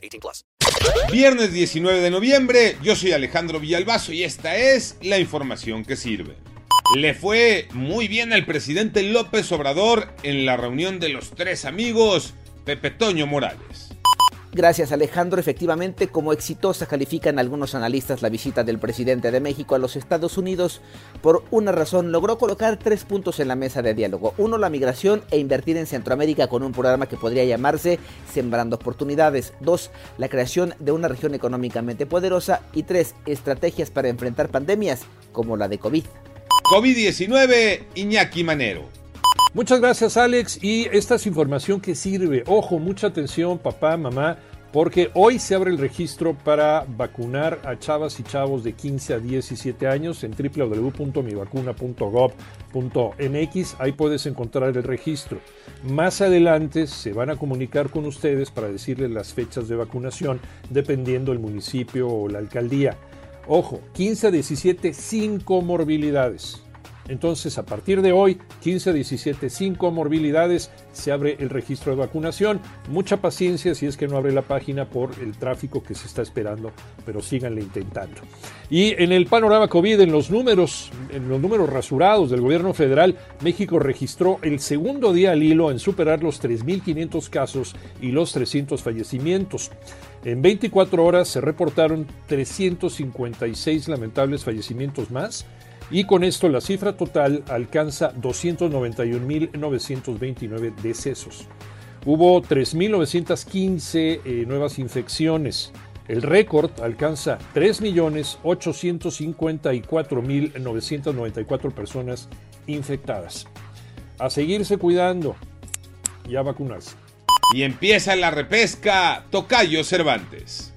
18 plus. Viernes 19 de noviembre, yo soy Alejandro Villalbazo y esta es la información que sirve. Le fue muy bien al presidente López Obrador en la reunión de los tres amigos Pepe Toño Morales. Gracias Alejandro, efectivamente como exitosa califican algunos analistas la visita del presidente de México a los Estados Unidos. Por una razón logró colocar tres puntos en la mesa de diálogo. Uno, la migración e invertir en Centroamérica con un programa que podría llamarse Sembrando Oportunidades. Dos, la creación de una región económicamente poderosa. Y tres, estrategias para enfrentar pandemias como la de COVID. COVID-19, Iñaki Manero. Muchas gracias Alex y esta es información que sirve. Ojo, mucha atención papá, mamá, porque hoy se abre el registro para vacunar a chavas y chavos de 15 a 17 años en www.mivacuna.gov.mx. Ahí puedes encontrar el registro. Más adelante se van a comunicar con ustedes para decirles las fechas de vacunación dependiendo del municipio o la alcaldía. Ojo, 15 a 17 sin comorbilidades. Entonces, a partir de hoy, 15 a 17, sin comorbilidades, se abre el registro de vacunación. Mucha paciencia si es que no abre la página por el tráfico que se está esperando, pero síganle intentando. Y en el panorama COVID, en los números, en los números rasurados del gobierno federal, México registró el segundo día al hilo en superar los 3.500 casos y los 300 fallecimientos. En 24 horas se reportaron 356 lamentables fallecimientos más y con esto la cifra total alcanza 291.929 decesos. Hubo 3.915 eh, nuevas infecciones. El récord alcanza 3.854.994 personas infectadas. A seguirse cuidando y a vacunarse. Y empieza la repesca Tocayo Cervantes.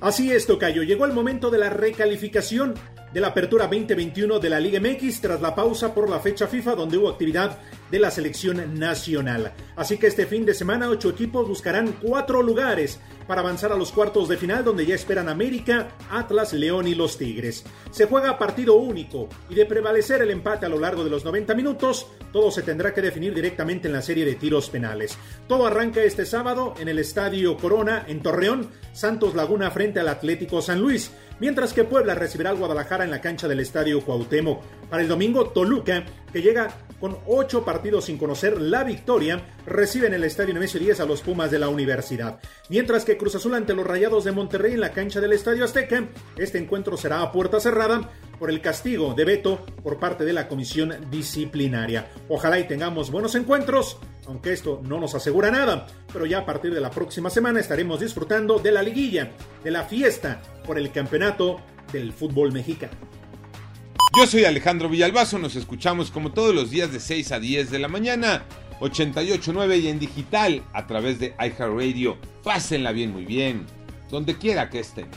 Así es, Tocayo. Llegó el momento de la recalificación de la apertura 2021 de la Liga MX tras la pausa por la fecha FIFA donde hubo actividad de la selección nacional. Así que este fin de semana ocho equipos buscarán cuatro lugares para avanzar a los cuartos de final donde ya esperan América, Atlas, León y los Tigres. Se juega partido único y de prevalecer el empate a lo largo de los 90 minutos, todo se tendrá que definir directamente en la serie de tiros penales. Todo arranca este sábado en el Estadio Corona en Torreón, Santos Laguna frente al Atlético San Luis mientras que Puebla recibirá al Guadalajara en la cancha del Estadio Cuauhtémoc. Para el domingo, Toluca, que llega con ocho partidos sin conocer la victoria, recibe en el Estadio Nemesio 10 a los Pumas de la Universidad. Mientras que Cruz Azul ante los Rayados de Monterrey en la cancha del Estadio Azteca, este encuentro será a puerta cerrada por el castigo de veto por parte de la comisión disciplinaria. Ojalá y tengamos buenos encuentros, aunque esto no nos asegura nada, pero ya a partir de la próxima semana estaremos disfrutando de la liguilla, de la fiesta por el campeonato del fútbol mexicano. Yo soy Alejandro Villalbazo, nos escuchamos como todos los días de 6 a 10 de la mañana, 88.9 y en digital a través de iHeartRadio. Pásenla bien, muy bien, donde quiera que estén.